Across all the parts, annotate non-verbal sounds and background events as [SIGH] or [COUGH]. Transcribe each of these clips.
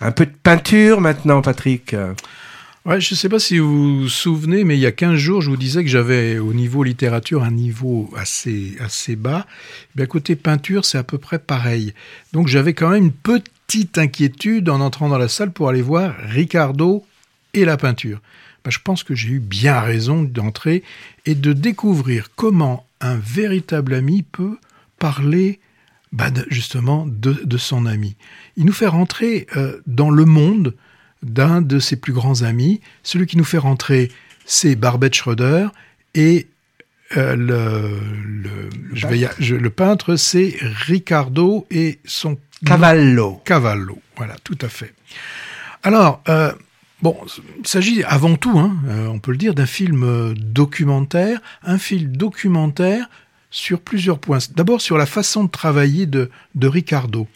Un peu de peinture maintenant, Patrick. Ouais, je ne sais pas si vous vous souvenez, mais il y a 15 jours, je vous disais que j'avais au niveau littérature un niveau assez, assez bas. Bien, côté peinture, c'est à peu près pareil. Donc j'avais quand même une petite inquiétude en entrant dans la salle pour aller voir Ricardo et la peinture. Ben, je pense que j'ai eu bien raison d'entrer et de découvrir comment un véritable ami peut parler justement de, son ami. Il nous fait rentrer euh, dans le monde d'un de ses plus grands amis. Celui qui nous fait rentrer, c'est Barbette Schroeder et euh, le, le, le peintre, c'est Ricardo et son Cavallo. Cavallo, voilà, tout à fait. Alors, euh, bon, il s'agit avant tout, hein, euh, on peut le dire, d'un film documentaire, un film documentaire sur plusieurs points. D'abord sur la façon de travailler de, de Ricardo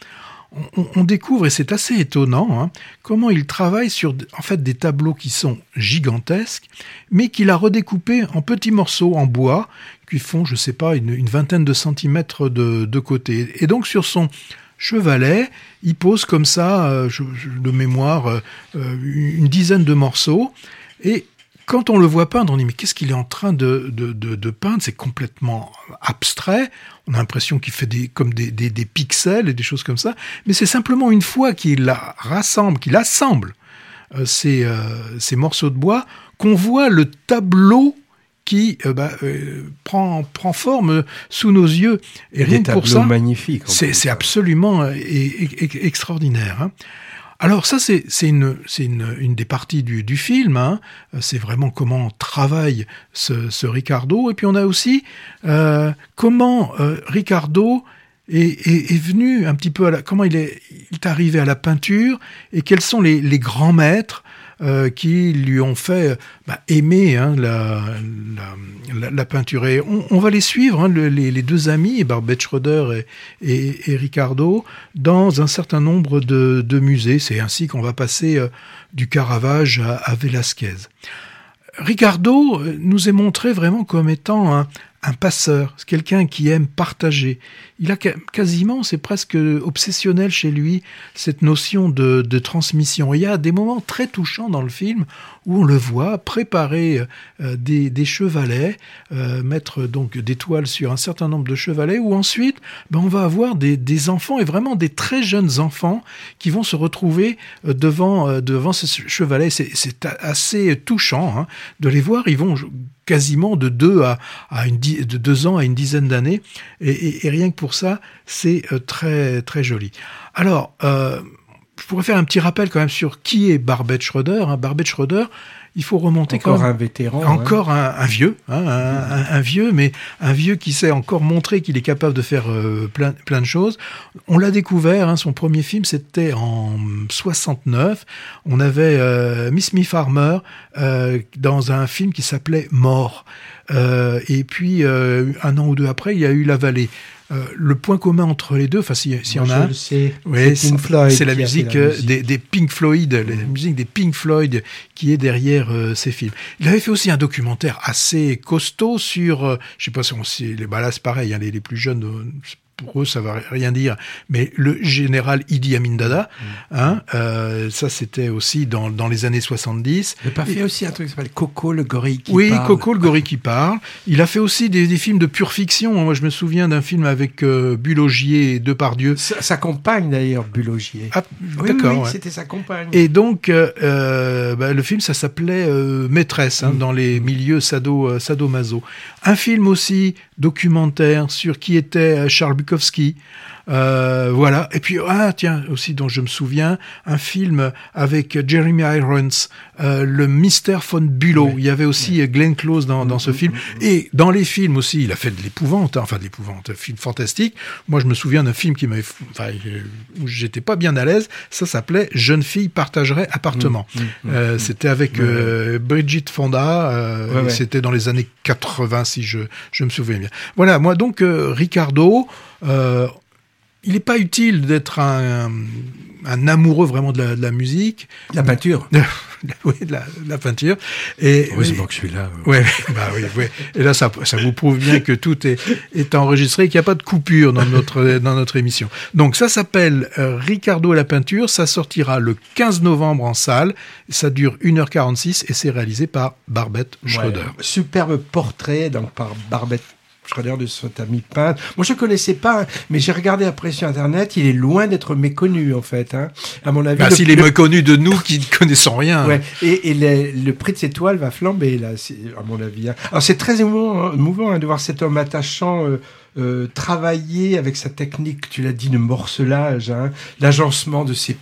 on, découvre, et c'est assez étonnant, hein, comment il travaille sur en fait des tableaux qui sont gigantesques, mais qu'il a redécoupés en petits morceaux en bois, qui font, je sais pas, une, vingtaine de centimètres de, côté. Et donc sur son chevalet, il pose comme ça, euh, de mémoire, euh, euh, une dizaine de morceaux, et quand on le voit peindre, on dit mais qu'est-ce qu'il est en train de, de, peindre? C'est complètement abstrait. On a l'impression qu'il fait des, comme des, des, pixels et des choses comme ça. Mais c'est simplement une fois qu'il rassemble, qu'il assemble euh, ces, euh, ces, morceaux de bois, qu'on voit le tableau qui euh, bah, prend, prend forme sous nos yeux. Et rien pour ça, magnifiques. C'est absolument extraordinaire. Hein. Alors ça, c'est une, des parties du, film. Hein. C'est vraiment comment travaille ce, Ricardo. Et puis on a aussi euh, comment euh, Ricardo est, venu un petit peu à la, comment il est, arrivé à la peinture et quels sont les grands maîtres euh, qui lui ont fait bah, aimer hein, la, peinture. Et on, va les suivre, hein, les, deux amis, Barbette Schroeder et, Ricardo, dans un certain nombre de, musées. C'est ainsi qu'on va passer euh, du Caravage à, à Velasquez. Ricardo euh, nous est montré vraiment comme étant un, un passeur, c'est quelqu'un qui aime partager. Il a quasiment, c'est presque obsessionnel chez lui, cette notion de, transmission. il y a des moments très touchants dans le film où on le voit préparer euh, des, chevalets, euh, mettre donc des toiles sur un certain nombre de chevalets, où ensuite ben, on va avoir des, enfants, et vraiment des très jeunes enfants, qui vont se retrouver euh, devant, devant ces chevalets. C'est assez touchant hein, de les voir. Ils vont quasiment de deux à, à une de deux ans à une dizaine d'années et, rien que pour ça c'est euh, très très joli. Alors euh, je pourrais faire un petit rappel quand même sur qui est Barbette Schroeder. Hein. Barbette Schroeder, il faut remonter encore quand un vétéran, encore un, vieux, hein, un, vieux, mais un vieux qui sait encore montrer qu'il est capable de faire euh, plein, plein de choses. On l'a découvert, hein, son premier film c'était en 69. On avait euh, Miss Me Farmer euh, dans un film qui s'appelait Mort. et puis un an ou deux après, il y a eu La Vallée. Euh, le point commun entre les deux, enfin s'il y en a c'est la musique, euh, Des, Pink Floyd, la musique des Pink Floyd qui est derrière euh, ces films. Il avait fait aussi un documentaire assez costaud sur, je sais pas si on sait, les, bah là c'est pareil, hein, les, les, plus jeunes pour eux, ça va rien dire, mais le général Idi Amin Dada, mm. hein, euh, ça c'était aussi dans, dans les années 70. Il a pas fait aussi un truc qui s'appelle Coco le gorille qui oui, parle. Oui, Coco le gorille qui parle. Il a fait aussi des, des films de pure fiction. Moi, je me souviens d'un film avec euh, Bulogier et Depardieu. Sa, sa compagne d'ailleurs, Bulogier. Ah, D'accord. Oui, c'était sa compagne. Et donc, euh, euh bah, le film, ça s'appelait Maîtresse, hein, mm. dans les milieux sado, sadomaso. Un film aussi documentaire sur qui était Charles Bukowski. Euh, voilà. Et puis, ah, tiens, aussi dont je me souviens, un film avec Jeremy Irons, euh, Le Mystère von Bülow. Il y avait aussi Glenn Close dans, dans ce mm, film. Mm, mm, Et dans les films aussi, il a fait de l'épouvante, hein, enfin de l'épouvante, un film fantastique. Moi, je me souviens d'un film qui m'avait, enfin, où j'étais pas bien à l'aise. Ça s'appelait Jeune fille partagerait appartement. Euh, c'était avec Bridget Fonda. C'était dans les années 80, si je, je me souviens bien. Voilà, moi donc, Ricardo, il n'est pas utile d'être un, un, amoureux vraiment de la, musique. La peinture. [LAUGHS] oui, de la, peinture. Et, Heureusement que je suis là. Ouais, bah oui, oui. Et là, ça, ça vous prouve bien que tout est, est enregistré, qu'il n'y a pas de coupure dans notre, dans notre émission. Donc, ça s'appelle euh, Ricardo et la peinture. Ça sortira le 15 novembre en salle. Ça dure 1h46 et c'est réalisé par Barbette Schroeder. superbe portrait donc par Barbette Schroeder de son ami peintre. Moi, je connaissais pas, mais j'ai regardé après sur Internet. Il est loin d'être méconnu, en fait. Hein. À mon avis. Bah, S'il est méconnu de nous qui ne connaissons rien. Ouais. Et, et le prix de cette toile va flamber, là, à mon avis. Hein. Alors, c'est très émouvant, hein, de voir cet homme attachant. Euh, euh, travailler avec sa technique, tu l'as dit, de morcelage, hein, l'agencement de ces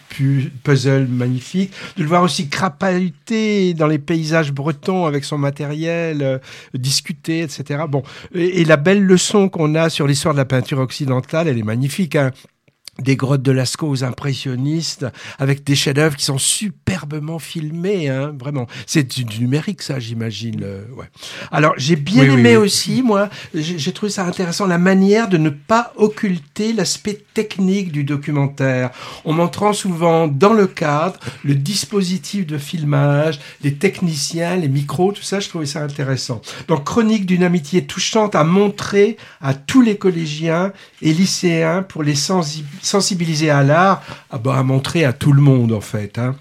puzzles magnifiques, de le voir aussi crapahuter dans les paysages bretons avec son matériel, euh, discuter, etc. Bon, et, la belle leçon qu'on a sur l'histoire de la peinture occidentale, elle est magnifique. Hein des grottes de Lascaux aux impressionnistes, avec des chefs-d'œuvre qui sont superbement filmés, hein, vraiment. C'est du, numérique, ça, j'imagine. Euh, ouais. Alors, j'ai bien aimé aussi, moi, j'ai trouvé ça intéressant, la manière de ne pas occulter l'aspect technique du documentaire, en montrant souvent dans le cadre le dispositif de filmage, les techniciens, les micros, tout ça, je trouvais ça intéressant. Donc, Chronique d'une amitié touchante à montrer à tous les collégiens et lycéens pour les sensibiliser sensibiliser à l'art, à, bah, à montrer à tout le monde en fait. Hein.